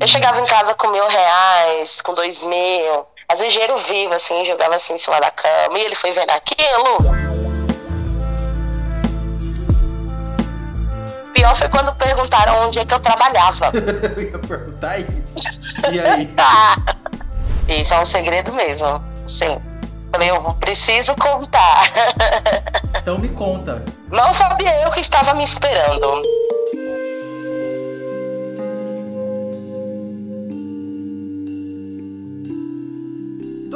Eu chegava em casa com mil reais, com dois mil. Às vezes dinheiro vivo, assim, jogava assim em cima da cama. E ele foi vendo aquilo. Pior foi quando perguntaram onde é que eu trabalhava. eu ia perguntar isso. E aí? isso é um segredo mesmo. Sim. Falei, eu preciso contar. Então me conta. Não sabia eu que estava me esperando.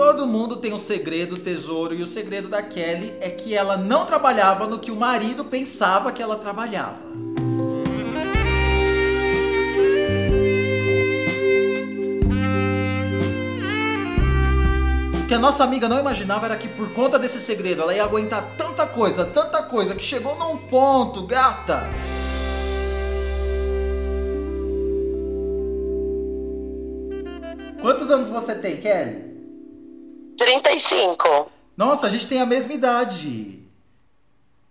Todo mundo tem um segredo, tesouro, e o segredo da Kelly é que ela não trabalhava no que o marido pensava que ela trabalhava. O que a nossa amiga não imaginava era que por conta desse segredo ela ia aguentar tanta coisa, tanta coisa, que chegou num ponto, gata. Quantos anos você tem, Kelly? 35. Nossa, a gente tem a mesma idade.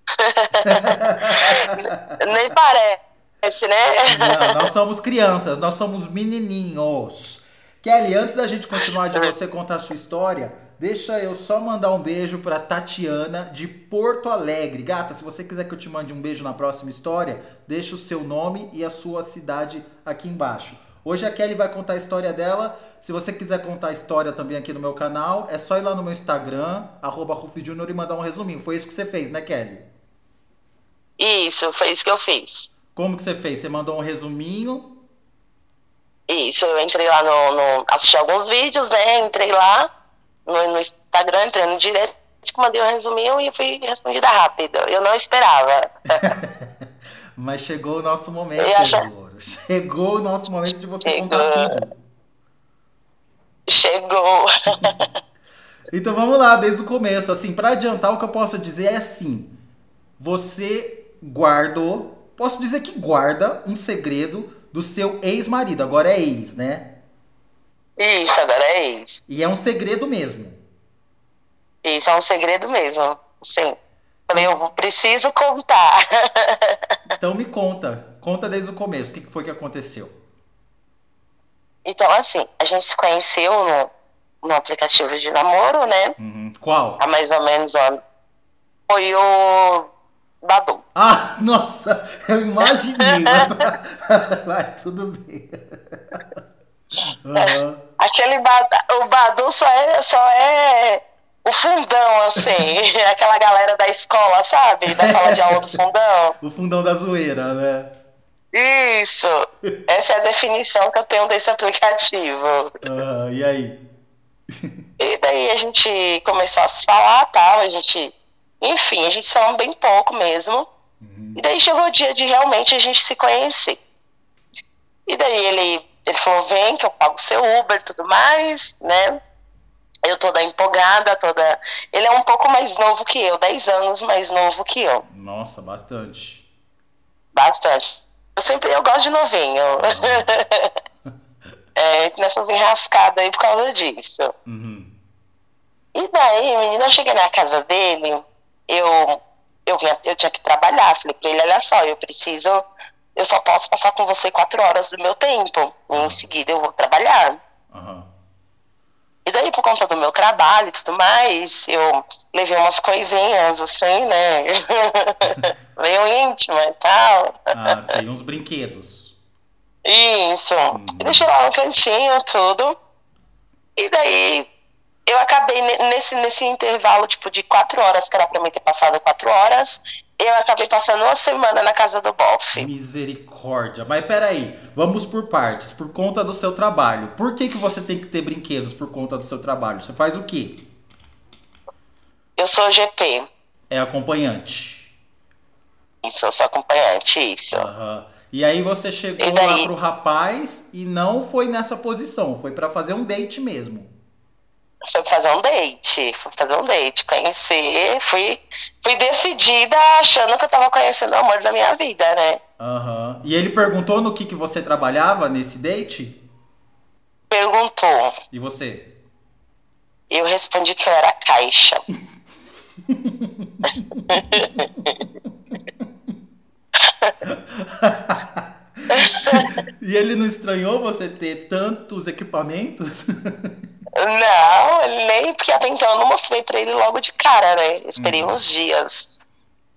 Nem parece, né? Não, nós somos crianças, nós somos menininhos. Kelly, antes da gente continuar de você contar a sua história, deixa eu só mandar um beijo para Tatiana de Porto Alegre. Gata, se você quiser que eu te mande um beijo na próxima história, deixa o seu nome e a sua cidade aqui embaixo. Hoje a Kelly vai contar a história dela. Se você quiser contar a história também aqui no meu canal, é só ir lá no meu Instagram, arroba Junior, e mandar um resuminho. Foi isso que você fez, né, Kelly? Isso, foi isso que eu fiz. Como que você fez? Você mandou um resuminho? Isso, eu entrei lá no, no assisti alguns vídeos, né? Entrei lá no, no Instagram, entrei no direct, mandei um resuminho e fui respondida rápido. Eu não esperava. Mas chegou o nosso momento, tesouro. Chegou o nosso momento de você chegou. contar tudo. Chegou. então vamos lá, desde o começo. Assim, para adiantar, o que eu posso dizer é assim: você guardou, posso dizer que guarda um segredo do seu ex-marido. Agora é ex, né? Isso, agora é ex. E é um segredo mesmo. Isso, é um segredo mesmo. Sim. Falei, eu preciso contar. então me conta. Conta desde o começo. O que foi que aconteceu? Então, assim, a gente se conheceu no, no aplicativo de namoro, né? Uhum. Qual? Há mais ou menos ó, Foi o Badu. Ah, nossa, eu imaginei. Vai, tudo bem. Uhum. Aquele Badu, o Badu só é, só é o fundão, assim, aquela galera da escola, sabe? Da sala de aula do fundão. o fundão da zoeira, né? Isso! Essa é a definição que eu tenho desse aplicativo. Uh, e aí? E daí a gente começou a se falar tal, a gente. Enfim, a gente falou bem pouco mesmo. Uhum. E daí chegou o dia de realmente a gente se conhecer. E daí ele, ele falou, vem que eu pago seu Uber e tudo mais, né? Eu toda empolgada, toda. Ele é um pouco mais novo que eu, 10 anos mais novo que eu. Nossa, bastante. Bastante. Eu sempre eu gosto de novinho. É, nessas enrascadas aí por causa disso. Uhum. E daí, menina, eu cheguei na casa dele, eu, eu, vinha, eu tinha que trabalhar. Falei pra ele, olha só, eu preciso, eu só posso passar com você quatro horas do meu tempo. E em seguida eu vou trabalhar. Uhum. E daí, por conta do meu trabalho e tudo mais, eu levei umas coisinhas, assim, né? Meio íntima e tal. Ah, sim, uns brinquedos. Isso. E deixei lá no cantinho, tudo. E daí, eu acabei nesse, nesse intervalo, tipo, de quatro horas, que era pra mim ter passado quatro horas, eu acabei passando uma semana na casa do Boff. Misericórdia. Mas peraí, vamos por partes. Por conta do seu trabalho. Por que, que você tem que ter brinquedos por conta do seu trabalho? Você faz o quê? Eu sou GP. É acompanhante. Isso, eu sou acompanhante, isso. Uhum. E aí você chegou lá pro rapaz e não foi nessa posição, foi para fazer um date mesmo. Foi fazer um date, fui fazer um date, conhecer, fui, fui decidida achando que eu tava conhecendo o amor da minha vida, né? Aham. Uhum. E ele perguntou no que, que você trabalhava nesse date? Perguntou. E você? Eu respondi que eu era caixa. e ele não estranhou você ter tantos equipamentos? Não, nem porque até então eu não mostrei pra ele logo de cara, né? esperei hum. uns dias.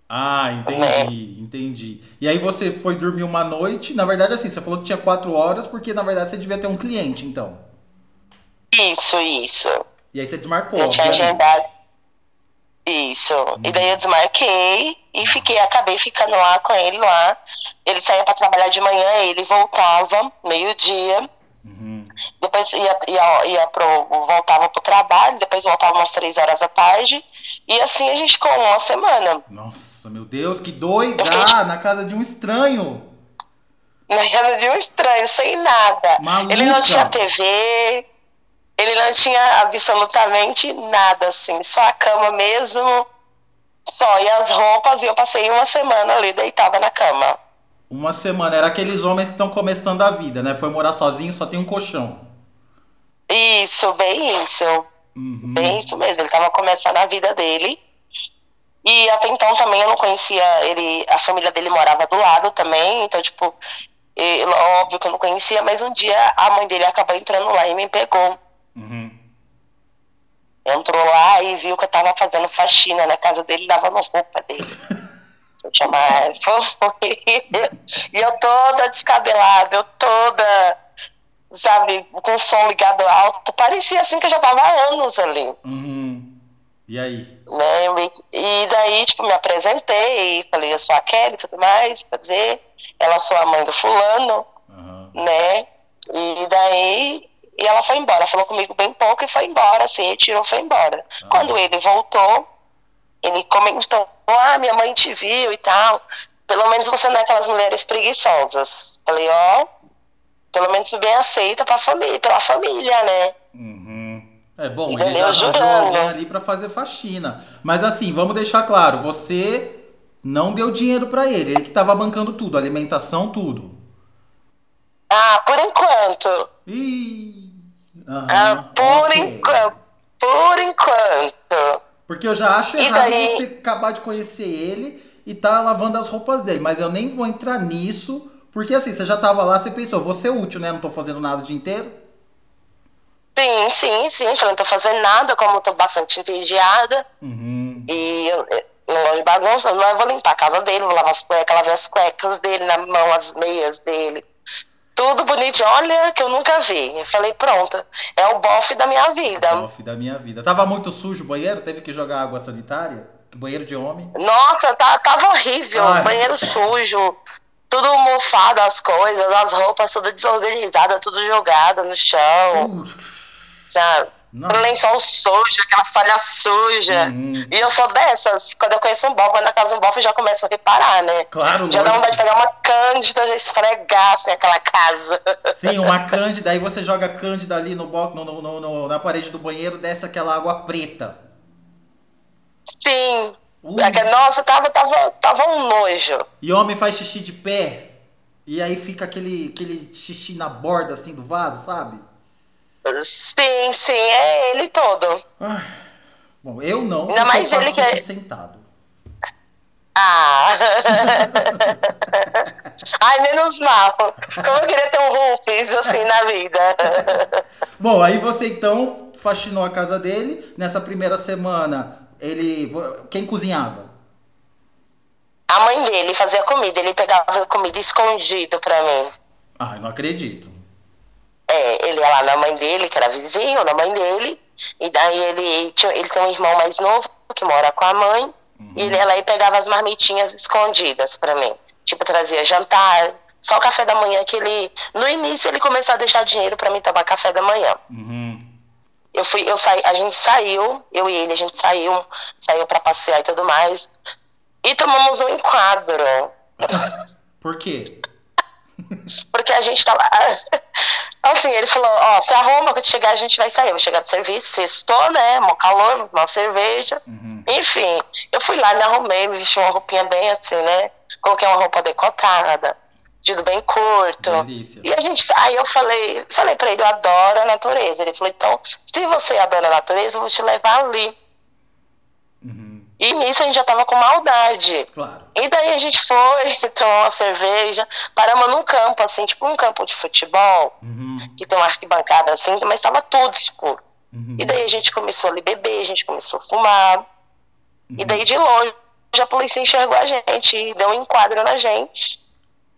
Ah, entendi, né? entendi. E aí você foi dormir uma noite, na verdade assim, você falou que tinha quatro horas, porque na verdade você devia ter um cliente, então. Isso, isso. E aí você desmarcou. Eu tinha agendado. Isso. Hum. E daí eu desmarquei e fiquei, acabei ficando lá com ele lá. Ele saía para trabalhar de manhã, ele voltava, meio-dia. Uhum. Depois ia, ia, ia pro, voltava pro trabalho, depois voltava umas três horas da tarde. E assim a gente ficou uma semana. Nossa, meu Deus, que doida! Fiquei... Na casa de um estranho. Na casa de um estranho, sem nada. Maluca. Ele não tinha TV, ele não tinha absolutamente nada, assim, só a cama mesmo, só, e as roupas, e eu passei uma semana ali deitada na cama. Uma semana, era aqueles homens que estão começando a vida, né? Foi morar sozinho, só tem um colchão. Isso, bem isso. Uhum. Bem isso mesmo, ele tava começando a vida dele. E até então também eu não conhecia ele, a família dele morava do lado também, então, tipo, eu, óbvio que eu não conhecia, mas um dia a mãe dele acabou entrando lá e me pegou. Uhum. Entrou lá e viu que eu tava fazendo faxina na casa dele, lavando roupa dele. eu chamava. e eu toda descabelada, eu toda, sabe, com o som ligado alto. Parecia assim que eu já tava há anos ali. Uhum. E aí? Né, e daí, tipo, me apresentei, falei, eu sou a Kelly e tudo mais, quer dizer, ela sou a mãe do fulano, uhum. né? E daí e ela foi embora, falou comigo bem pouco e foi embora, assim, retirou, foi embora. Ah. Quando ele voltou, ele comentou, ah, minha mãe te viu e tal. Pelo menos você não é aquelas mulheres preguiçosas. Falei, ó, oh, pelo menos bem aceita pra família, pela família, né? Uhum. É bom, ele arranjou alguém ali pra fazer faxina. Mas assim, vamos deixar claro, você não deu dinheiro para ele, ele que tava bancando tudo, alimentação, tudo. Ah, por enquanto. Ih. Uhum, ah, por okay. enquanto. Por enquanto. Porque eu já acho errado daí... você acabar de conhecer ele e tá lavando as roupas dele. Mas eu nem vou entrar nisso. Porque assim, você já tava lá, você pensou, vou ser útil, né? Não tô fazendo nada o dia inteiro. Sim, sim, sim. Eu não tô fazendo nada, como tô bastante entediada. Uhum. E eu, não gosto de bagunça, não, eu vou limpar a casa dele, vou lavar as cuecas, lavar as cuecas dele na mão, as meias dele tudo bonitinho. Olha, que eu nunca vi. Eu falei, pronto, é o bofe da minha vida. O bofe da minha vida. Tava muito sujo o banheiro? Teve que jogar água sanitária? Banheiro de homem? Nossa, tá, tava horrível. Ai. Banheiro sujo, tudo mofado as coisas, as roupas tudo desorganizadas, tudo jogado no chão. Uh. Sabe? Nossa. lençol sujo, aquela falha suja. Uhum. E eu sou dessas. Quando eu conheço um bofe, na casa de um bofe, já começo a reparar, né? Claro, Já dá vontade de pegar uma cândida, já esfregar assim, aquela casa. Sim, uma cândida, aí você joga a cândida ali no, no, no, no, na parede do banheiro, desce aquela água preta. Sim. Uh. Nossa, tava, tava, tava um nojo. E homem faz xixi de pé. E aí fica aquele, aquele xixi na borda assim do vaso, sabe? Sim, sim, é ele todo. Ah, bom, eu não, Ainda mais ele que é... sentado. Ah! Ai, menos mal. Como eu queria ter um Rufus assim na vida. Bom, aí você então faxinou a casa dele. Nessa primeira semana, ele. Quem cozinhava? A mãe dele fazia comida. Ele pegava comida escondido pra mim. Ai, não acredito. É, ele ia lá na mãe dele, que era vizinho, na mãe dele, e daí ele, tinha, ele tem um irmão mais novo que mora com a mãe, uhum. e ele ia lá e pegava as marmitinhas escondidas para mim. Tipo, trazia jantar, só o café da manhã que ele. No início ele começou a deixar dinheiro para mim tomar café da manhã. Uhum. Eu fui, eu saí, a gente saiu, eu e ele, a gente saiu, saiu para passear e tudo mais. E tomamos um enquadro. Por quê? Porque a gente tava. Assim, ele falou, ó, se arruma, quando chegar a gente vai sair. Eu vou chegar do serviço, sextou, né? Mó calor, uma cerveja. Uhum. Enfim, eu fui lá, me arrumei, me vesti uma roupinha bem assim, né? Coloquei uma roupa decotada, vestido bem curto. Delícia. E a gente. Aí eu falei, falei pra ele, eu adoro a natureza. Ele falou, então, se você adora a natureza, eu vou te levar ali. E nisso a gente já tava com maldade. Claro. E daí a gente foi, tomou uma cerveja, paramos num campo, assim, tipo um campo de futebol, uhum. que tem uma arquibancada assim, mas tava tudo escuro. Uhum. E daí a gente começou a beber, a gente começou a fumar. Uhum. E daí de longe a polícia enxergou a gente e deu um enquadro na gente.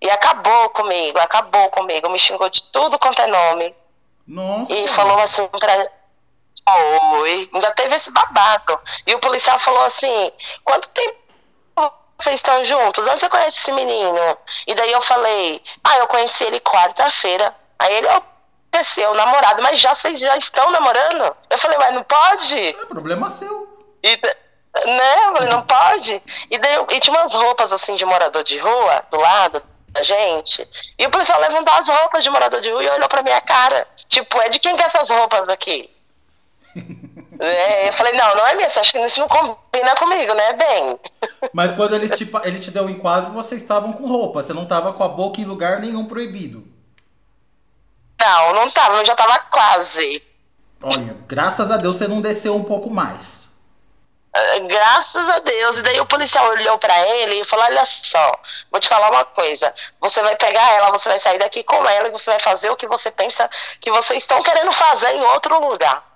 E acabou comigo, acabou comigo, me xingou de tudo quanto é nome. Nossa. E falou assim pra. Oi, ainda teve esse babado. E o policial falou assim: quanto tempo vocês estão juntos? Onde você conhece esse menino? E daí eu falei: ah, eu conheci ele quarta-feira. Aí ele, é seu namorado, mas já vocês já estão namorando? Eu falei, mas não pode? É problema seu. E, né? Eu falei, não pode? E daí e tinha umas roupas assim de morador de rua do lado da gente. E o policial levantou as roupas de morador de rua e olhou pra minha cara. Tipo, é de quem que é essas roupas aqui? É, eu falei, não, não é minha, acho que isso não combina comigo, né? Bem. Mas quando ele te, ele te deu o enquadro, vocês estavam com roupa, você não tava com a boca em lugar nenhum proibido. Não, não tava, eu já tava quase. Olha, graças a Deus você não desceu um pouco mais. Graças a Deus. E daí o policial olhou para ele e falou: Olha só, vou te falar uma coisa. Você vai pegar ela, você vai sair daqui com ela e você vai fazer o que você pensa que vocês estão querendo fazer em outro lugar.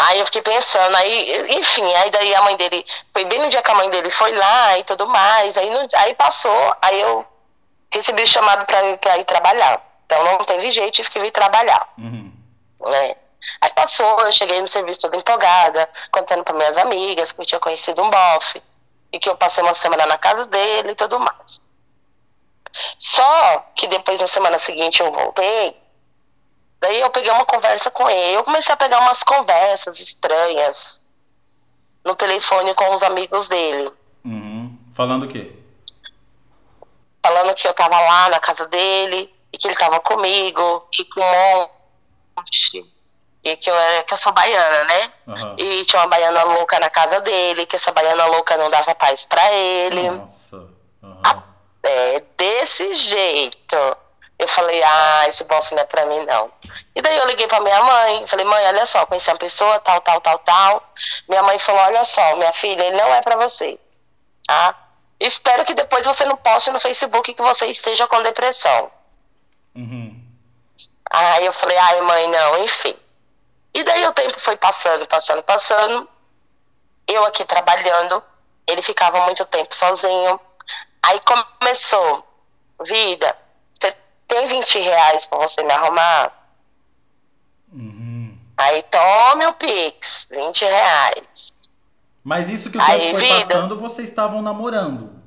Aí eu fiquei pensando, aí, enfim, aí daí a mãe dele, foi bem no dia que a mãe dele foi lá e tudo mais, aí, no, aí passou, aí eu recebi o chamado para ir trabalhar. Então não teve jeito, tive que vir trabalhar. Uhum. Né? Aí passou, eu cheguei no serviço toda empolgada, contando para minhas amigas que eu tinha conhecido um bofe e que eu passei uma semana na casa dele e tudo mais. Só que depois, na semana seguinte, eu voltei, daí eu peguei uma conversa com ele. Eu comecei a pegar umas conversas estranhas no telefone com os amigos dele. Uhum. Falando o quê? Falando que eu tava lá na casa dele e que ele tava comigo, e com um monte e que eu, era, que eu sou baiana, né? Uhum. E tinha uma baiana louca na casa dele, que essa baiana louca não dava paz para ele. Nossa. Uhum. É, desse jeito. Eu falei, ah, esse bofe não é pra mim, não. E daí eu liguei pra minha mãe, falei, mãe, olha só, conheci uma pessoa, tal, tal, tal, tal. Minha mãe falou, olha só, minha filha, ele não é pra você. Tá? Espero que depois você não poste no Facebook que você esteja com depressão. Uhum. Aí eu falei, ai, mãe, não, enfim. E daí o tempo foi passando, passando, passando. Eu aqui trabalhando, ele ficava muito tempo sozinho. Aí começou, vida, tem 20 reais pra você me arrumar? Uhum. Aí tome o Pix, 20 reais. Mas isso que o tempo aí, foi vida, passando, vocês estavam namorando.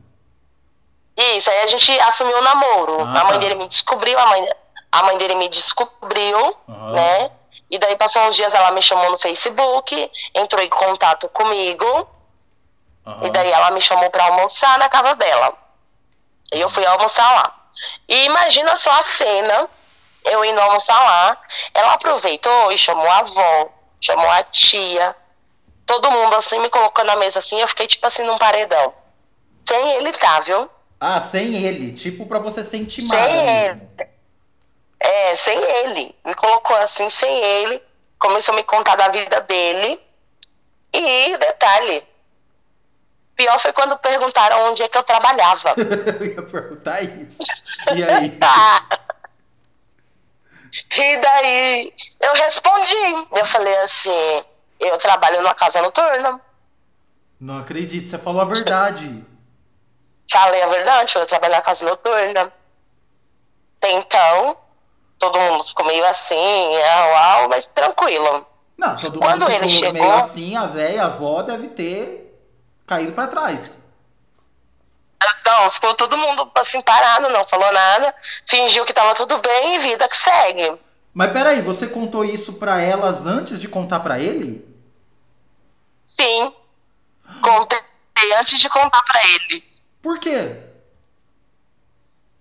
Isso, aí a gente assumiu o namoro. Ah, a mãe tá. dele me descobriu, a mãe, a mãe dele me descobriu, uhum. né? E daí passou uns dias, ela me chamou no Facebook, entrou em contato comigo. Uhum. E daí ela me chamou para almoçar na casa dela. E eu fui almoçar lá. E imagina só a cena, eu indo almoçar lá. Ela aproveitou e chamou a avó, chamou a tia. Todo mundo assim me colocou na mesa assim, eu fiquei tipo assim num paredão. Sem ele tá, viu? Ah, sem ele, tipo para você sentir intimada sem mesmo. Ele. É, sem ele. Me colocou assim, sem ele. Começou a me contar da vida dele. E, detalhe, pior foi quando perguntaram onde é que eu trabalhava. eu ia perguntar isso. E aí? e daí, eu respondi. Eu falei assim, eu trabalho numa casa noturna. Não acredito, você falou a verdade. Falei a verdade, eu trabalho na casa noturna. Então, todo mundo ficou meio assim, uau, mas tranquilo. Não, todo Quando mundo ficou ele chegou, meio assim, a velha, a avó deve ter caído para trás. Então, ficou todo mundo assim parado, não falou nada, fingiu que tava tudo bem e vida que segue. Mas peraí, você contou isso para elas antes de contar para ele? Sim. Contei antes de contar para ele. Por quê?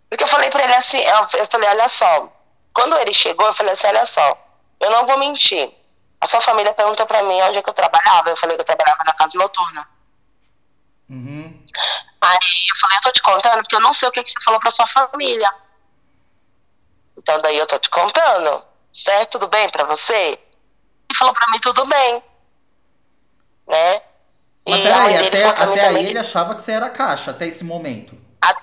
Porque eu falei para ele assim, eu falei, olha só, quando ele chegou, eu falei assim: olha só, eu não vou mentir. A sua família perguntou pra mim onde é que eu trabalhava. Eu falei que eu trabalhava na casa noturna. Uhum. Aí eu falei: eu tô te contando porque eu não sei o que, que você falou pra sua família. Então daí eu tô te contando. Certo? Tudo bem pra você? Ele falou pra mim: tudo bem. Né? Mas e peraí, até, até aí ele achava que você era caixa, até esse momento. A,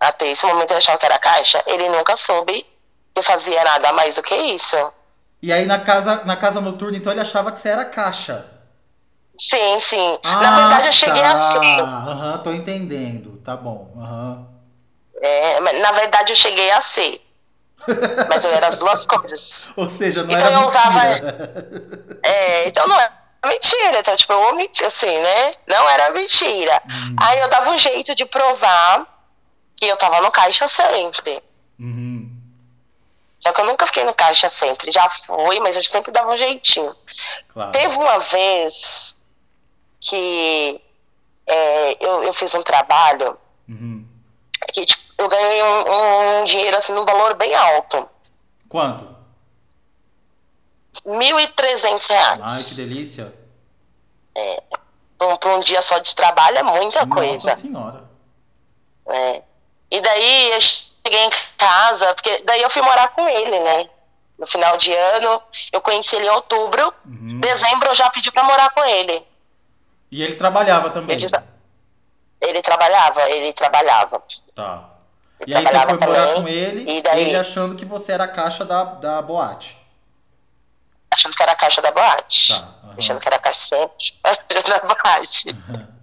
até esse momento ele achava que era caixa. Ele nunca soube que fazia nada mais do que isso. E aí na casa, na casa noturna, então ele achava que você era caixa. Sim, sim. Ah, na verdade eu cheguei tá. a ser. Aham, uhum, tô entendendo. Tá bom. Uhum. É, na verdade eu cheguei a ser. Mas eu era as duas coisas. Ou seja, não então era eu mentira. Usava, é, então não é mentira. Então, tipo, eu omiti, assim, né? Não era mentira. Hum. Aí eu dava um jeito de provar que eu tava no caixa sempre. Uhum. Só que eu nunca fiquei no caixa sempre. Já fui, mas eu sempre dava um jeitinho. Claro. Teve uma vez que é, eu, eu fiz um trabalho uhum. que tipo, eu ganhei um, um dinheiro assim num valor bem alto. Quanto? R$ reais. Ai, que delícia. É. Para um, dia só de trabalho é muita Nossa coisa. Nossa senhora. É. E daí eu cheguei em casa, porque daí eu fui morar com ele, né? No final de ano, eu conheci ele em outubro. Uhum. Dezembro eu já pedi para morar com ele. E ele trabalhava também? Ele, ele trabalhava, ele trabalhava. Tá. Ele e aí você foi morar com ele, e daí... ele achando que você era a caixa da, da boate. Achando que era a caixa da boate. Tá. Uhum. Achando que era a caixa sempre da boate. Uhum.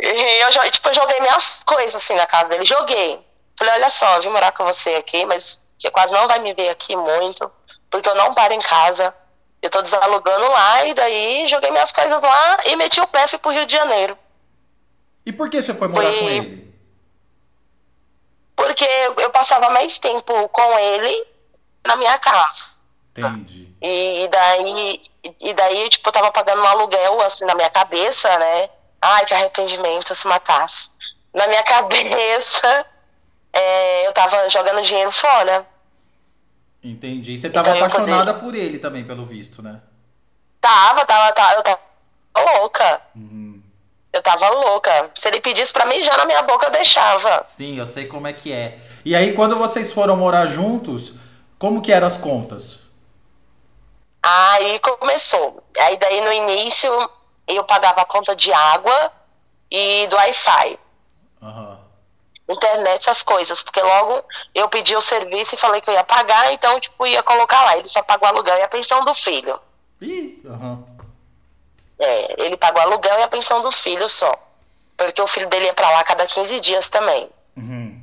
E eu, tipo, eu joguei minhas coisas assim na casa dele. Joguei. Falei, olha só, eu vim morar com você aqui, mas você quase não vai me ver aqui muito, porque eu não paro em casa. Eu tô desalugando lá e daí joguei minhas coisas lá e meti o pé fui pro Rio de Janeiro. E por que você foi morar Fui... com ele? Porque eu passava mais tempo com ele na minha casa. Entendi. E daí, e daí, tipo, eu tava pagando um aluguel, assim, na minha cabeça, né? Ai, que arrependimento se matasse. Na minha cabeça, é, eu tava jogando dinheiro fora. Entendi. E você tava então, apaixonada poder... por ele também, pelo visto, né? Tava, tava, tava. Eu tava louca. Uhum. Eu tava louca. Se ele pedisse pra mim, já na minha boca eu deixava. Sim, eu sei como é que é. E aí, quando vocês foram morar juntos, como que eram as contas? Aí começou. Aí daí no início eu pagava a conta de água e do Wi-Fi. Uhum. Internet, essas coisas. Porque logo eu pedi o serviço e falei que eu ia pagar, então, tipo, ia colocar lá. Ele só pagou o aluguel e a pensão do filho. Ih, uhum. É, ele pagou o aluguel e a pensão do filho só. Porque o filho dele ia pra lá cada 15 dias também. Uhum.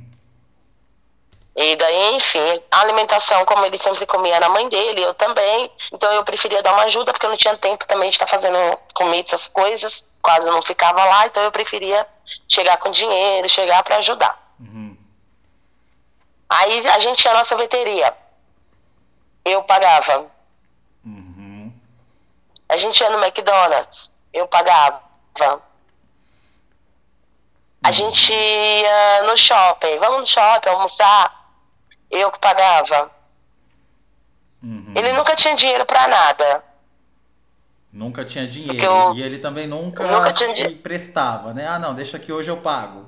E daí, enfim, a alimentação, como ele sempre comia na mãe dele, eu também. Então eu preferia dar uma ajuda, porque eu não tinha tempo também de estar fazendo comida, essas coisas. Quase não ficava lá, então eu preferia chegar com dinheiro, chegar para ajudar. Uhum. Aí a gente ia na sorveteria. Eu pagava. Uhum. A gente ia no McDonald's. Eu pagava. A uhum. gente ia no shopping. Vamos no shopping almoçar eu que pagava. Uhum. Ele nunca tinha dinheiro para nada. Nunca tinha dinheiro. Eu, e ele também nunca, nunca se prestava, né? Ah, não, deixa que hoje eu pago.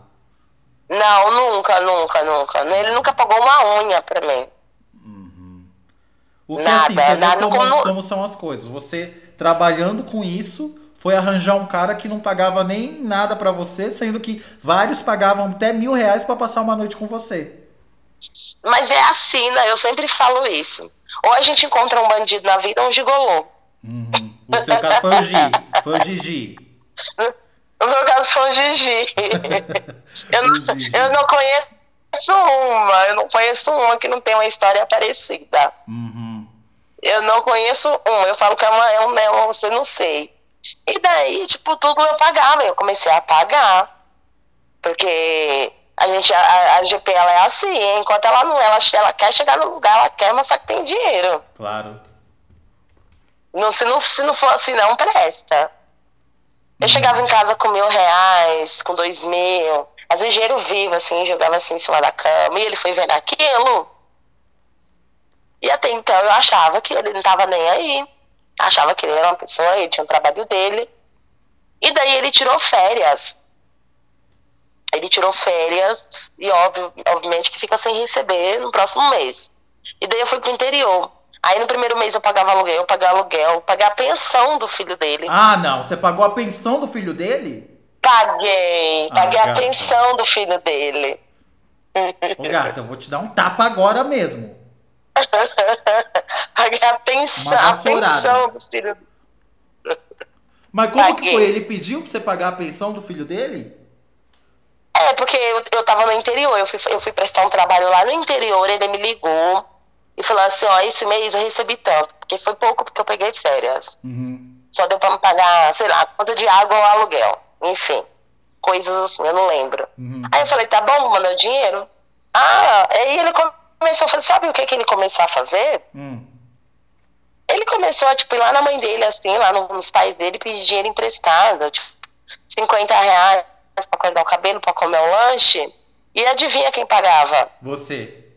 Não, nunca, nunca, nunca. Ele nunca pagou uma unha pra mim. Uhum. O que nada, assim, você nada, como, como, como são as coisas. Você trabalhando com isso, foi arranjar um cara que não pagava nem nada para você, sendo que vários pagavam até mil reais para passar uma noite com você. Mas é assim, né? Eu sempre falo isso. Ou a gente encontra um bandido na vida ou um gigolô. Uhum. O seu caso foi o Gi. Foi o Gigi. No meu caso foi o Gigi. eu, não, Gigi. eu não conheço uma. Eu não conheço uma que não tem uma história parecida. Uhum. Eu não conheço uma. Eu falo que é, uma, é um não, você não sei. E daí, tipo, tudo eu pagava. Eu comecei a pagar. Porque a gente, a, a GP, ela é assim, enquanto ela não, ela, ela quer chegar no lugar, ela quer mostrar que tem dinheiro. Claro. Não, se, não, se não for assim, não presta. Eu uhum. chegava em casa com mil reais, com dois mil, às vezes dinheiro vivo, assim, jogava assim em cima da cama, e ele foi vendo aquilo. E até então eu achava que ele não tava nem aí. Achava que ele era uma pessoa, ele tinha um trabalho dele. E daí ele tirou férias ele tirou férias e óbvio, obviamente que fica sem receber no próximo mês. E daí eu fui pro interior. Aí no primeiro mês eu pagava aluguel, eu pagava aluguel, pagava a pensão do filho dele. Ah, não. Você pagou a pensão do filho dele? Paguei. Paguei ah, a pensão do filho dele. Ô, gata, eu vou te dar um tapa agora mesmo. paguei a pensão, a pensão do filho dele. Mas como Paguei. que foi? Ele pediu pra você pagar a pensão do filho dele? É, porque eu, eu tava no interior, eu fui, eu fui prestar um trabalho lá no interior, ele me ligou e falou assim, ó, esse mês eu recebi tanto, porque foi pouco porque eu peguei férias. Uhum. Só deu pra me pagar, sei lá, conta de água ou aluguel. Enfim, coisas assim, eu não lembro. Uhum. Aí eu falei, tá bom, o dinheiro. Ah, aí ele começou a fazer, sabe o que, que ele começou a fazer? Uhum. Ele começou a, tipo, ir lá na mãe dele, assim, lá nos pais dele, pedir dinheiro emprestado, tipo, 50 reais pra cortar o cabelo, pra comer o lanche. E adivinha quem pagava? Você.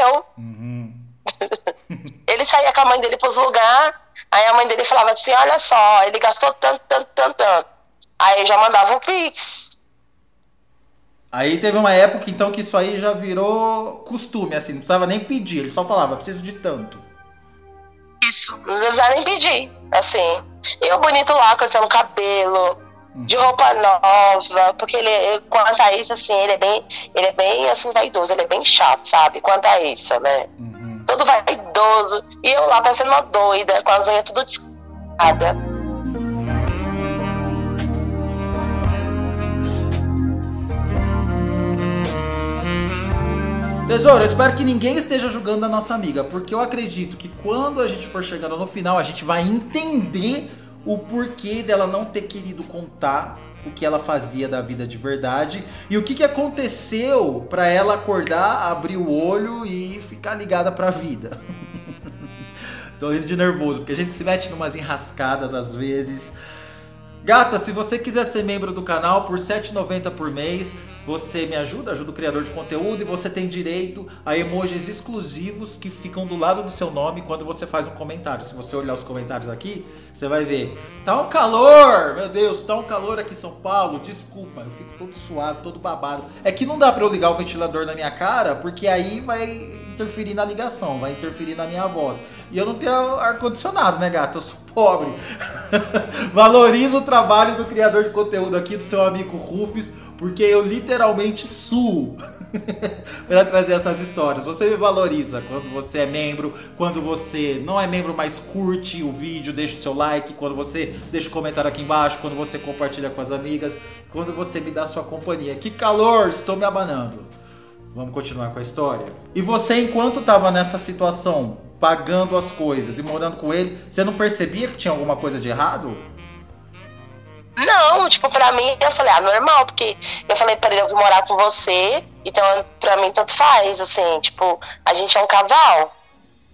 Eu. Uhum. ele saía com a mãe dele pros lugares, aí a mãe dele falava assim, olha só, ele gastou tanto, tanto, tanto, tanto. Aí já mandava o Pix. Aí teve uma época, então, que isso aí já virou costume, assim, não precisava nem pedir, ele só falava, preciso de tanto. Isso, não precisava nem pedir, assim. Eu bonito lá, cortando cabelo, de roupa nova, porque ele, quanto a isso, assim, ele é bem, ele é bem, assim, vaidoso, ele é bem chato, sabe? Quanto a isso, né? Uhum. Todo vaidoso. E eu lá parecendo uma doida, com as unhas tudo descada. Tesouro, eu espero que ninguém esteja julgando a nossa amiga, porque eu acredito que quando a gente for chegando no final, a gente vai entender o porquê dela não ter querido contar o que ela fazia da vida de verdade e o que, que aconteceu para ela acordar, abrir o olho e ficar ligada para a vida. Tô rindo de nervoso, porque a gente se mete numas enrascadas às vezes. Gata, se você quiser ser membro do canal por R$ 7,90 por mês, você me ajuda, ajuda o criador de conteúdo e você tem direito a emojis exclusivos que ficam do lado do seu nome quando você faz um comentário. Se você olhar os comentários aqui, você vai ver. Tá um calor! Meu Deus, tá um calor aqui em São Paulo. Desculpa, eu fico todo suado, todo babado. É que não dá para eu ligar o ventilador na minha cara, porque aí vai interferir na ligação, vai interferir na minha voz. E eu não tenho ar-condicionado, né, gata? Eu sou pobre. Valoriza o trabalho do criador de conteúdo aqui, do seu amigo Rufus porque eu literalmente suo para trazer essas histórias. Você me valoriza quando você é membro, quando você não é membro, mas curte o vídeo, deixa o seu like, quando você deixa o comentário aqui embaixo, quando você compartilha com as amigas, quando você me dá sua companhia. Que calor, estou me abanando. Vamos continuar com a história. E você, enquanto estava nessa situação, pagando as coisas e morando com ele, você não percebia que tinha alguma coisa de errado? Não, tipo, pra mim, eu falei, ah, normal, porque eu falei pra ele, eu vou morar com você, então pra mim tanto faz, assim, tipo, a gente é um casal.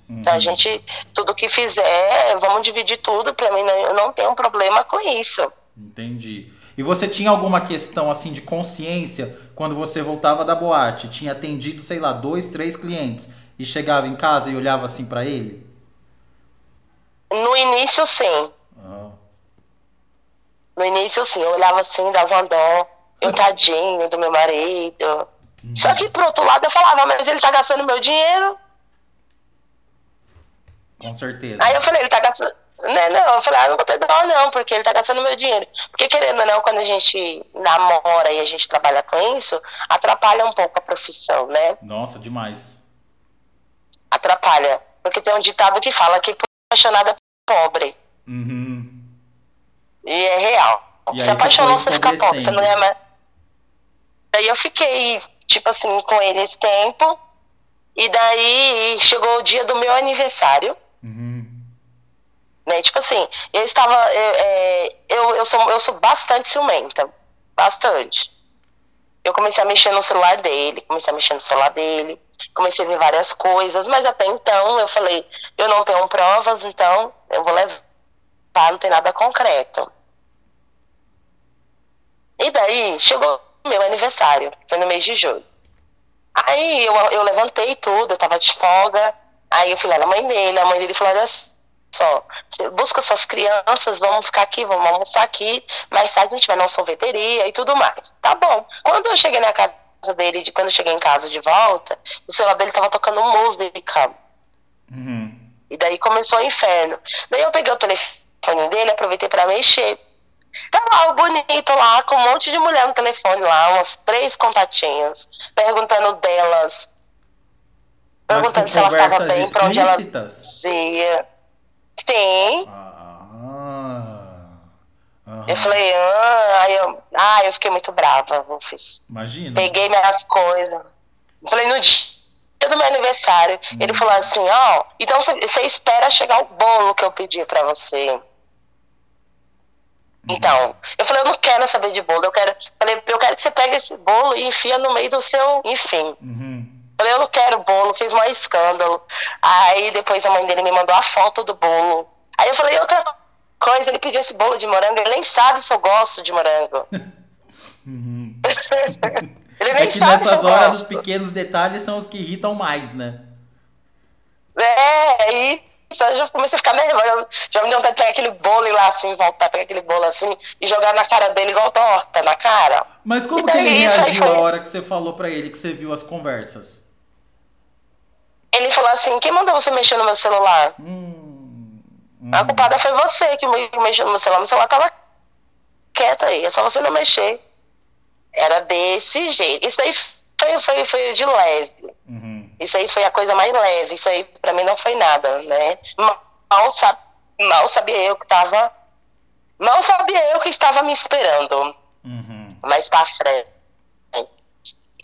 Uhum. Então a uhum. gente, tudo que fizer, vamos dividir tudo, pra mim eu não tenho problema com isso. Entendi. E você tinha alguma questão assim de consciência quando você voltava da boate? Tinha atendido, sei lá, dois, três clientes e chegava em casa e olhava assim para ele? No início, sim. Ah. No início, assim, eu olhava assim, dava uma dó, eu tadinho do meu marido. Uhum. Só que, por outro lado, eu falava, mas ele tá gastando meu dinheiro. Com certeza. Aí eu falei, ele tá gastando. Né, não, eu falei, ah, não vou ter dó, não, porque ele tá gastando meu dinheiro. Porque, querendo ou não, quando a gente namora e a gente trabalha com isso, atrapalha um pouco a profissão, né? Nossa, demais. Atrapalha. Porque tem um ditado que fala que apaixonada é pobre. Uhum. E é real. E se apaixonou, você fica pobre, você não é mais. Daí eu fiquei, tipo assim, com ele esse tempo. E daí chegou o dia do meu aniversário. Uhum. Né? Tipo assim, eu estava. Eu, é, eu, eu, sou, eu sou bastante ciumenta. Bastante. Eu comecei a mexer no celular dele, comecei a mexer no celular dele, comecei a ver várias coisas, mas até então eu falei, eu não tenho provas, então eu vou levar, não tem nada concreto. E daí chegou meu aniversário, foi no mês de julho. Aí eu, eu levantei tudo, eu tava de folga. Aí eu fui lá na mãe dele, a mãe dele falou: olha só, busca suas crianças, vamos ficar aqui, vamos almoçar aqui, mais tarde a gente vai na sorveteria e tudo mais. Tá bom. Quando eu cheguei na casa dele, de quando eu cheguei em casa de volta, o celular dele tava tocando música. Uhum. E daí começou o inferno. Daí eu peguei o telefone dele, aproveitei para mexer. Tá lá o bonito lá, com um monte de mulher no telefone lá, umas três contatinhos, perguntando delas. Perguntando se elas estavam bem, pra onde elas ia. Sim. Ah, uhum. Eu falei, ah, aí eu, ah, eu fiquei muito brava, Rufus. Imagina. Peguei minhas coisas. Falei, no dia do meu aniversário, uhum. ele falou assim, ó, oh, então você espera chegar o bolo que eu pedi pra você. Então, eu falei, eu não quero saber de bolo, eu quero, falei, eu quero que você pegue esse bolo e enfia no meio do seu, enfim. Uhum. Falei, eu não quero bolo, fiz um escândalo. Aí depois a mãe dele me mandou a foto do bolo. Aí eu falei, outra coisa, ele pediu esse bolo de morango, ele nem sabe se eu gosto de morango. uhum. ele nem é que sabe nessas se horas gosto. os pequenos detalhes são os que irritam mais, né? É, aí então eu já comecei a ficar nervosa. Já me deu vontade de pegar aquele bolo e lá assim, voltar, pegar aquele bolo assim e jogar na cara dele igual torta, na cara. Mas como que ele reagiu foi... a hora que você falou para ele que você viu as conversas? Ele falou assim, quem mandou você mexer no meu celular? Hum, hum. A culpada foi você que mexeu no meu celular. Meu celular tava quieto aí, é só você não mexer. Era desse jeito. Isso aí foi, foi, foi de leve. Uhum. Isso aí foi a coisa mais leve. Isso aí para mim não foi nada, né? Mal, mal sabia eu que tava. Mal sabia eu que estava me esperando. Uhum. Mais pra frente.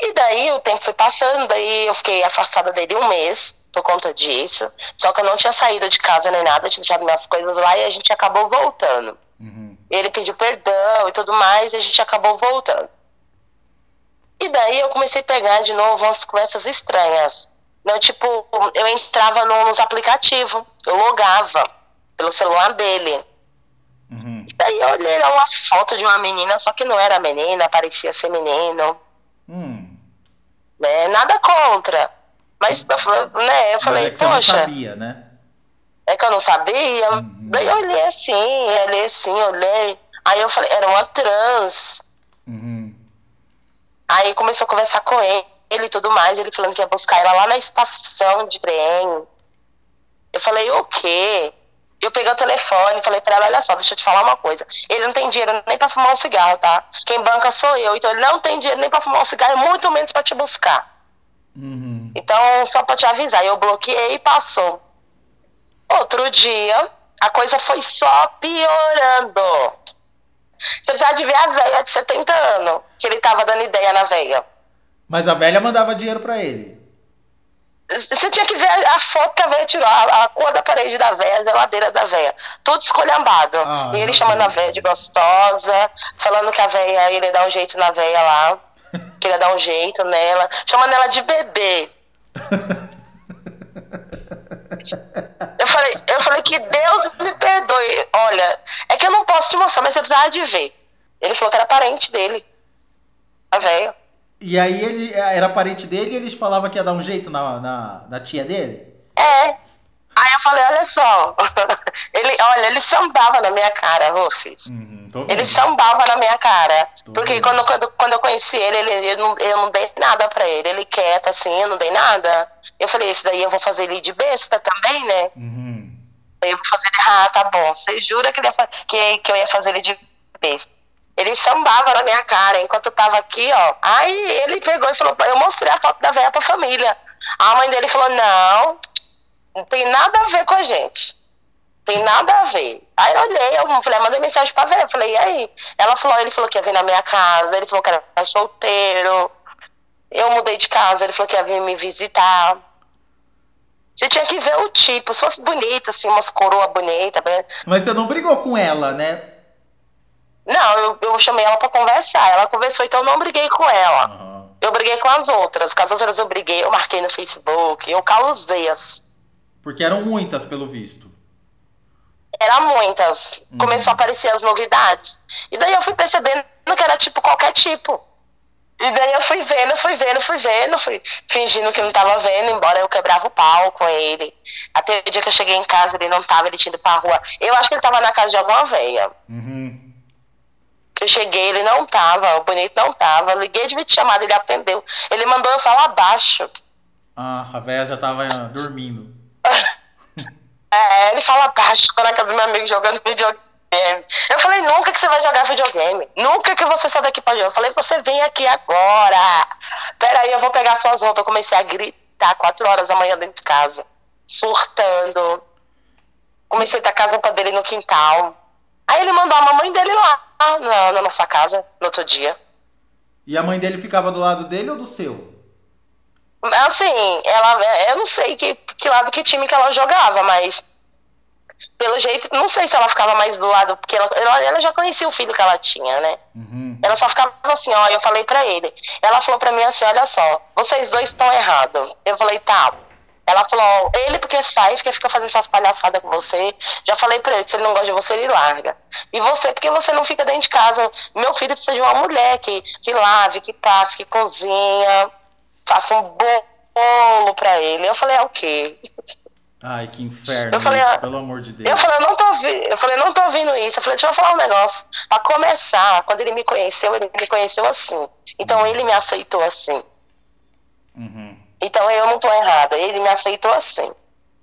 E daí o tempo foi passando, daí eu fiquei afastada dele um mês por conta disso. Só que eu não tinha saído de casa nem nada, tinha deixado minhas coisas lá e a gente acabou voltando. Uhum. Ele pediu perdão e tudo mais, e a gente acabou voltando. E daí eu comecei a pegar de novo umas conversas estranhas. Não, tipo, eu entrava no, nos aplicativos, eu logava pelo celular dele. Uhum. E daí eu olhei uma foto de uma menina, só que não era menina, parecia ser menino. Hum. Né? Nada contra. Mas né, eu falei, é que poxa. Não sabia, né? É que eu não sabia. Uhum. Daí eu olhei assim, olhei assim, olhei. Aí eu falei, era uma trans. Uhum. Aí começou a conversar com ele e tudo mais, ele falando que ia buscar ela lá na estação de trem. Eu falei, o quê? Eu peguei o telefone e falei pra ela, olha só, deixa eu te falar uma coisa. Ele não tem dinheiro nem pra fumar um cigarro, tá? Quem banca sou eu. Então ele não tem dinheiro nem pra fumar um cigarro, muito menos pra te buscar. Uhum. Então, só pra te avisar, eu bloqueei e passou. Outro dia, a coisa foi só piorando. Você precisa de ver a velha de 70 anos, que ele tava dando ideia na velha. Mas a velha mandava dinheiro para ele. Você tinha que ver a, foto que a velha tirou, a, a, cor da parede da velha, a geladeira da velha. Tudo escolhambado. Ah, e ele chamando a velha de gostosa, falando que a velha, ele ia dar um jeito na velha lá. que ele ia dar um jeito nela. Chamando ela de bebê. Eu falei, eu falei que Deus me perdoe. Olha, é que eu não posso te mostrar, mas você precisava de ver. Ele falou que era parente dele. A velha. E aí ele era parente dele e eles falavam que ia dar um jeito na, na, na tia dele? É. Aí eu falei, olha só. ele, olha, ele sambava na minha cara, Rufus. Uhum, ele sambava na minha cara. Tô porque quando, quando, quando eu conheci ele, ele eu, não, eu não dei nada pra ele. Ele quieto assim, eu não dei nada. Eu falei, esse daí eu vou fazer ele de besta também, né? Uhum. Eu vou fazer ele, ah, tá bom. Você jura que, ia, que, que eu ia fazer ele de besta? Ele sambava na minha cara enquanto eu tava aqui, ó. Aí ele pegou e falou, eu mostrei a foto da velha pra família. A mãe dele falou, não, não tem nada a ver com a gente. Tem nada a ver. Aí eu olhei, eu falei, mandei mensagem pra ver. Eu falei, e aí? Ela falou, ele falou que ia vir na minha casa, ele falou que era solteiro. Eu mudei de casa, ele falou que ia vir me visitar. Você tinha que ver o tipo, se fosse bonita, assim, umas coroas bonitas. Mas você não brigou com ela, né? Não, eu, eu chamei ela para conversar. Ela conversou, então eu não briguei com ela. Uhum. Eu briguei com as outras. Com as outras eu briguei, eu marquei no Facebook, eu causei as. Porque eram muitas, pelo visto. Eram muitas. Uhum. Começou a aparecer as novidades. E daí eu fui percebendo que era tipo qualquer tipo. E daí eu fui vendo, fui vendo, fui vendo, fui fingindo que não tava vendo, embora eu quebrava o pau com ele. Até o dia que eu cheguei em casa, ele não tava, ele tinha ido pra rua. Eu acho que ele tava na casa de alguma veia. Uhum. Eu cheguei, ele não tava, o bonito não tava. Eu liguei de vídeo chamada, ele atendeu. Ele mandou eu falar baixo. Ah, a velha já tava dormindo. É, ele fala baixo, tô na casa do meu amigo jogando videogame. Eu falei, nunca que você vai jogar videogame. Nunca que você sai daqui pra jogar. Eu falei, você vem aqui agora. Peraí, eu vou pegar suas roupas. Eu comecei a gritar quatro horas da manhã dentro de casa. Surtando. Comecei a ter a casa pra dele no quintal. Aí ele mandou a mamãe dele lá, na, na nossa casa, no outro dia. E a mãe dele ficava do lado dele ou do seu? Assim, ela, eu não sei que, que lado, que time que ela jogava, mas pelo jeito, não sei se ela ficava mais do lado, porque ela, ela já conhecia o filho que ela tinha, né? Uhum. Ela só ficava assim, ó, eu falei pra ele. Ela falou pra mim assim, olha só, vocês dois estão errados. Eu falei, tá. Ela falou, ele porque sai, porque fica fazendo essas palhaçadas com você. Já falei pra ele, se ele não gosta de você, ele larga. E você, porque você não fica dentro de casa. Meu filho precisa de uma mulher que, que lave, que passe, que cozinha, faça um bolo pra ele. Eu falei, é o quê? Ai, que inferno, eu falei, isso, pelo amor de Deus. Eu falei, eu não tô ouvindo, eu falei, não tô ouvindo isso. Eu falei, deixa eu falar um negócio. A começar, quando ele me conheceu, ele me conheceu assim. Então uhum. ele me aceitou assim. Uhum. Então eu não tô errada, ele me aceitou assim.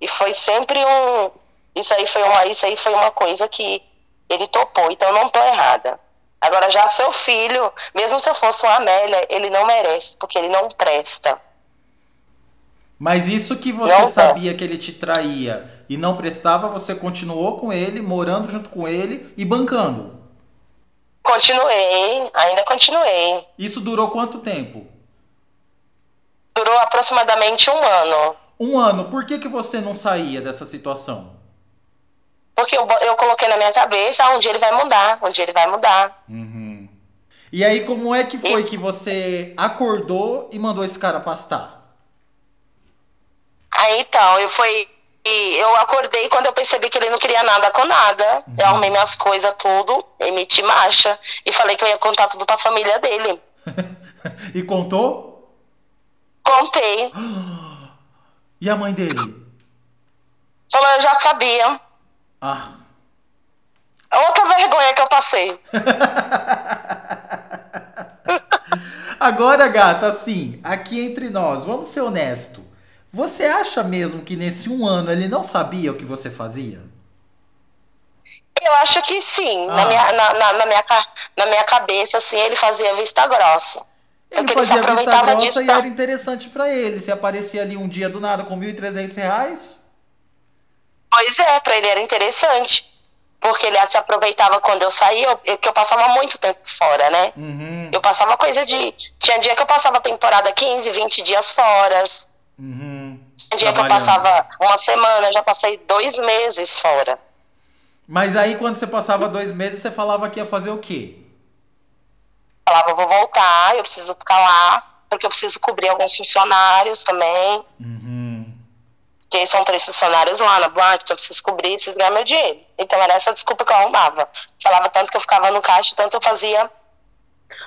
E foi sempre um. Isso aí foi uma, isso aí foi uma coisa que ele topou, então eu não tô errada. Agora já seu filho, mesmo se eu fosse uma Amélia, ele não merece, porque ele não presta. Mas isso que você não, sabia que ele te traía e não prestava, você continuou com ele, morando junto com ele e bancando? Continuei, ainda continuei. Isso durou quanto tempo? Durou aproximadamente um ano. Um ano. Por que, que você não saía dessa situação? Porque eu, eu coloquei na minha cabeça, ah, um dia ele vai mudar, um dia ele vai mudar. Uhum. E aí, como é que foi e... que você acordou e mandou esse cara pastar? Aí então, eu fui. Eu acordei quando eu percebi que ele não queria nada com nada. Uhum. Eu arrumei minhas coisas, tudo, emiti marcha e falei que eu ia contar tudo pra família dele. e contou? Contei. E a mãe dele? Falou, eu já sabia. Ah. Outra vergonha que eu passei. Agora, gata, assim, aqui entre nós, vamos ser honestos. Você acha mesmo que nesse um ano ele não sabia o que você fazia? Eu acho que sim. Ah. Na, minha, na, na, na, minha, na minha cabeça, assim, ele fazia vista grossa. Ele fazia ele vista grossa e era interessante para ele. Se aparecia ali um dia do nada com 1.300 reais. Pois é, para ele era interessante. Porque ele se aproveitava quando eu saía, que eu passava muito tempo fora, né? Uhum. Eu passava coisa de. Tinha dia que eu passava temporada 15, 20 dias fora. Uhum. Um dia que eu passava uma semana, eu já passei dois meses fora. Mas aí quando você passava dois meses, você falava que ia fazer o quê? Falava, vou voltar, eu preciso ficar lá, porque eu preciso cobrir alguns funcionários também. Uhum. Porque são três funcionários lá na boate, então eu preciso cobrir, preciso ganhar meu dinheiro. Então era essa desculpa que eu arrumava. Falava tanto que eu ficava no caixa, tanto eu fazia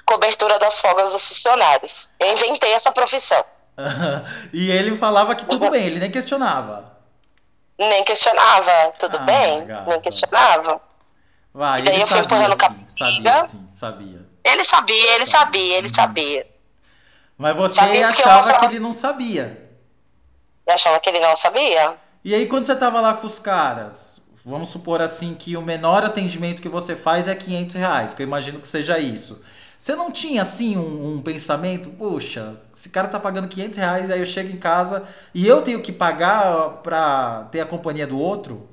cobertura das folgas dos funcionários. Eu inventei essa profissão. e ele falava que tudo bem, ele nem questionava. Nem questionava, tudo ah, bem, gata. nem questionava. Vai, e daí eu fui empurrando com a sabia, sim, sabia. Ele sabia, ele sabia, ele sabia. Mas você sabia achava que ele não sabia. Eu achava que ele não sabia. E aí quando você tava lá com os caras, vamos supor assim que o menor atendimento que você faz é 500 reais, que eu imagino que seja isso. Você não tinha, assim, um, um, pensamento? Poxa, esse cara tá pagando 500 reais, aí eu chego em casa e eu tenho que pagar pra ter a companhia do outro?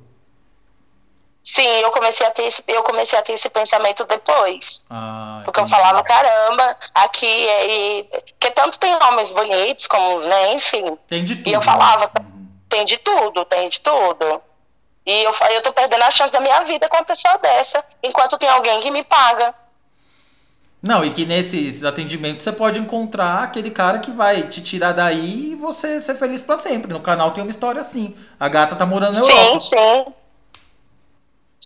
Sim, eu comecei a ter esse, eu comecei a ter esse pensamento depois. Ah, porque entendi. eu falava, caramba, aqui é. Porque tanto tem homens bonitos, como, né, enfim. Tem de tudo. E eu falava, né? tem de tudo, tem de tudo. E eu, eu tô perdendo a chance da minha vida com uma pessoa dessa, enquanto tem alguém que me paga. Não, e que nesses atendimentos você pode encontrar aquele cara que vai te tirar daí e você ser feliz para sempre. No canal tem uma história assim. A gata tá morando na Europa. Sim, sim.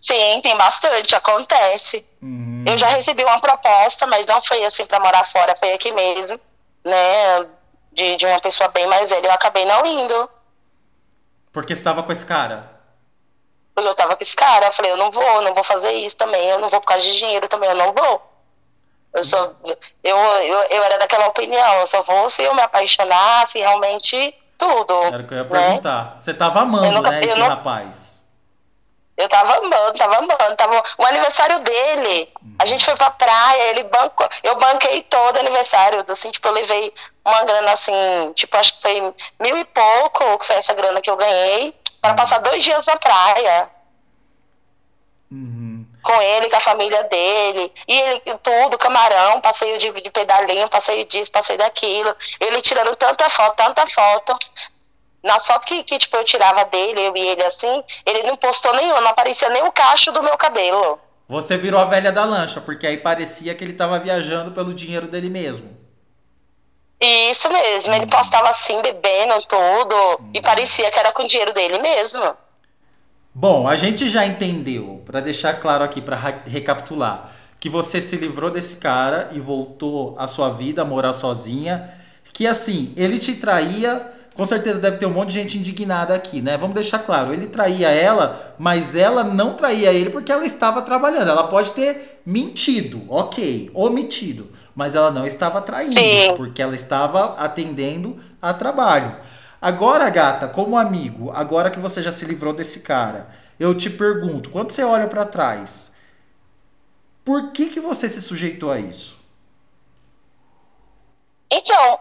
Sim, tem bastante, acontece. Uhum. Eu já recebi uma proposta, mas não foi assim para morar fora, foi aqui mesmo, né? De, de uma pessoa bem mais velha. Eu acabei não indo. Porque estava com esse cara? Eu tava com esse cara, eu falei, eu não vou, não vou fazer isso também, eu não vou por causa de dinheiro também, eu não vou. Eu, só, eu, eu, eu era daquela opinião, eu só vou se eu me apaixonar, se realmente tudo. Era o que eu ia né? perguntar. Você tava amando, nunca, né, esse não... rapaz? Eu tava amando, tava amando. Tava... O aniversário dele, uhum. a gente foi pra praia, ele bancou. Eu banquei todo o aniversário. Assim, tipo, eu levei uma grana assim, tipo, acho que foi mil e pouco, que foi essa grana que eu ganhei, para uhum. passar dois dias na praia. Uhum. Com ele, com a família dele. E ele, tudo, camarão, passeio de, de pedalinho, passeio disso, passeio daquilo. Ele tirando tanta foto, tanta foto. Na foto que, que tipo, eu tirava dele, eu e ele assim, ele não postou nenhum, não aparecia nem o cacho do meu cabelo. Você virou a velha da lancha, porque aí parecia que ele tava viajando pelo dinheiro dele mesmo. Isso mesmo, ele postava assim, bebendo tudo, e parecia que era com o dinheiro dele mesmo. Bom, a gente já entendeu, para deixar claro aqui, para recapitular, que você se livrou desse cara e voltou à sua vida, a morar sozinha, que assim, ele te traía com certeza deve ter um monte de gente indignada aqui, né? Vamos deixar claro, ele traía ela, mas ela não traía ele porque ela estava trabalhando. Ela pode ter mentido, ok, omitido, mas ela não estava traindo, Sim. porque ela estava atendendo a trabalho. Agora, gata, como amigo, agora que você já se livrou desse cara, eu te pergunto, quando você olha para trás, por que que você se sujeitou a isso? Então,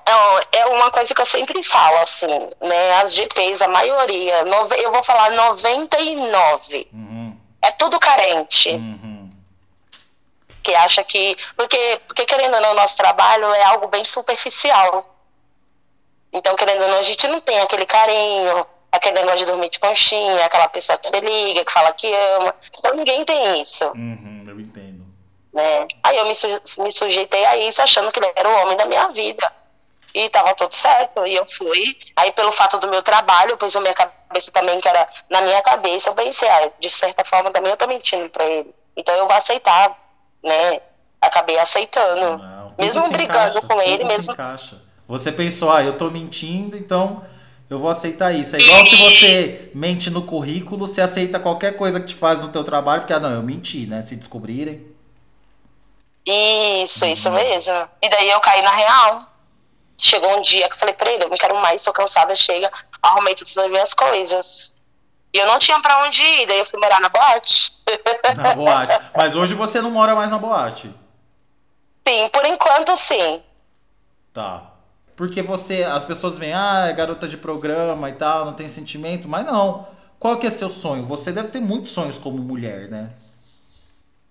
é, é uma coisa que eu sempre falo, assim, né? As GPs, a maioria, eu vou falar 99, uhum. é tudo carente. Uhum. Que acha que. Porque, porque, querendo ou não, o nosso trabalho é algo bem superficial. Então, querendo ou não, a gente não tem aquele carinho, aquele negócio de dormir de conchinha, aquela pessoa que você liga, que fala que ama. Então, ninguém tem isso. Uhum, eu entendo. Né? Aí eu me, me sujeitei a isso, achando que ele era o homem da minha vida. E tava tudo certo, e eu fui. Aí, pelo fato do meu trabalho, pois a minha cabeça também, que era na minha cabeça, eu pensei, ah, de certa forma também eu tô mentindo pra ele. Então eu vou aceitar, né? Acabei aceitando. Não, mesmo brigando encaixa, com ele, mesmo. Você pensou, ah, eu tô mentindo, então eu vou aceitar isso. É igual se você mente no currículo, você aceita qualquer coisa que te faz no teu trabalho, porque, ah, não, eu menti, né? Se descobrirem. Isso, isso uhum. mesmo. E daí eu caí na real. Chegou um dia que eu falei pra ele, eu não quero mais, tô cansada, chega, arrumei todas as minhas coisas. E eu não tinha pra onde ir, daí eu fui morar na boate. Na boate. Mas hoje você não mora mais na boate? Sim, por enquanto sim. Tá. Porque você, as pessoas veem, ah, é garota de programa e tal, não tem sentimento, mas não. Qual que é seu sonho? Você deve ter muitos sonhos como mulher, né?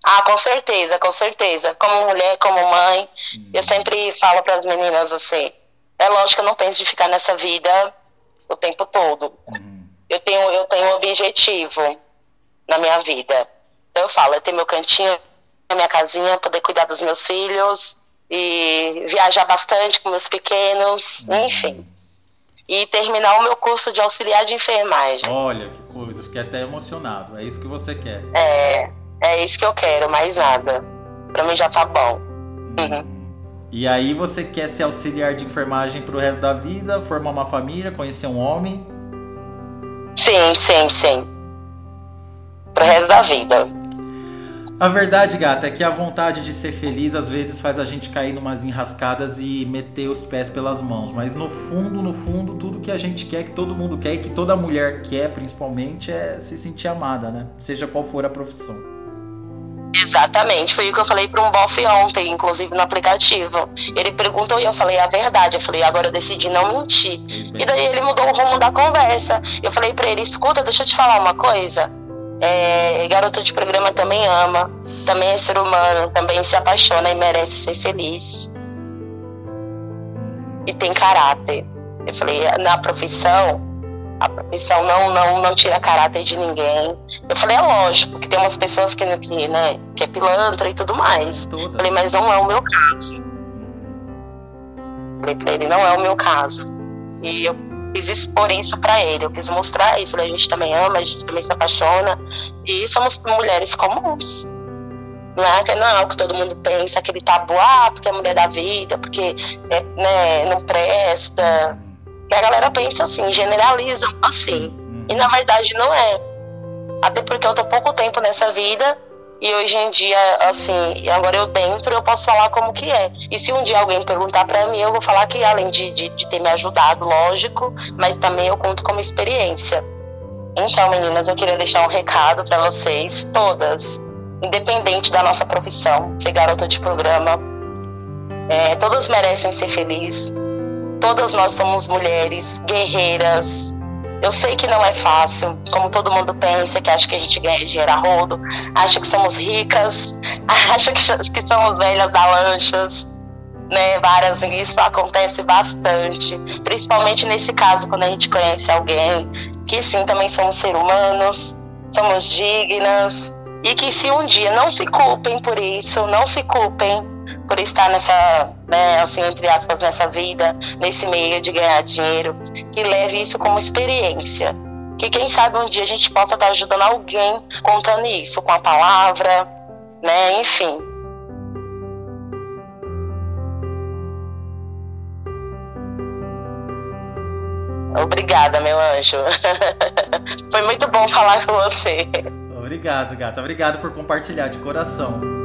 Ah, com certeza, com certeza. Como mulher, como mãe, uhum. eu sempre falo para as meninas assim: é lógico que eu não penso de ficar nessa vida o tempo todo. Uhum. Eu tenho eu tenho um objetivo na minha vida. Eu falo, eu tenho meu cantinho, minha casinha, poder cuidar dos meus filhos e viajar bastante com meus pequenos, uhum. enfim. E terminar o meu curso de auxiliar de enfermagem. Olha que coisa, fiquei até emocionado. É isso que você quer. É. É isso que eu quero, mais nada. Pra mim já tá bom. Uhum. E aí você quer ser auxiliar de enfermagem pro resto da vida, formar uma família, conhecer um homem? Sim, sim, sim. Pro resto da vida. A verdade, gata, é que a vontade de ser feliz às vezes faz a gente cair numas enrascadas e meter os pés pelas mãos. Mas no fundo, no fundo, tudo que a gente quer, que todo mundo quer e que toda mulher quer, principalmente, é se sentir amada, né? Seja qual for a profissão. Exatamente, foi o que eu falei para um bofe ontem, inclusive no aplicativo. Ele perguntou e eu falei a verdade. Eu falei, agora eu decidi não mentir. E daí ele mudou o rumo da conversa. Eu falei para ele, escuta, deixa eu te falar uma coisa. É, garoto de programa também ama, também é ser humano, também se apaixona e merece ser feliz. E tem caráter. Eu falei, na profissão, a profissão não, não, não tira caráter de ninguém. Eu falei, é lógico, que tem umas pessoas que, que, né, que é pilantra e tudo mais. Todas. Falei, mas não é o meu caso. Falei pra ele, não é o meu caso. E eu quis expor isso para ele, eu quis mostrar isso. A gente também ama, a gente também se apaixona. E somos mulheres comuns. Não é, não é o que todo mundo pensa, aquele tabu, ah, porque é mulher da vida, porque é, né, não presta que a galera pensa assim, generalizam assim. Uhum. E na verdade não é. Até porque eu tô pouco tempo nessa vida E hoje em dia, assim, agora eu dentro, eu posso falar como que é. E se um dia alguém perguntar para mim, eu vou falar que além de, de, de ter me ajudado, lógico, mas também eu conto como experiência. Então, meninas, eu queria deixar um recado para vocês, todas, independente da nossa profissão, ser garota de programa, é, todas merecem ser felizes. Todas nós somos mulheres, guerreiras. Eu sei que não é fácil, como todo mundo pensa, que acha que a gente ganha dinheiro a rodo, acha que somos ricas, acha que, que somos velhas da lanchas, né? Várias, isso acontece bastante, principalmente nesse caso, quando a gente conhece alguém que sim, também somos seres humanos, somos dignas, e que se um dia não se culpem por isso, não se culpem por estar nessa, né, assim, entre aspas, nessa vida, nesse meio de ganhar dinheiro, que leve isso como experiência. Que quem sabe um dia a gente possa estar ajudando alguém contando isso, com a palavra, né, enfim. Obrigada, meu anjo. Foi muito bom falar com você. Obrigado, gata. Obrigado por compartilhar de coração.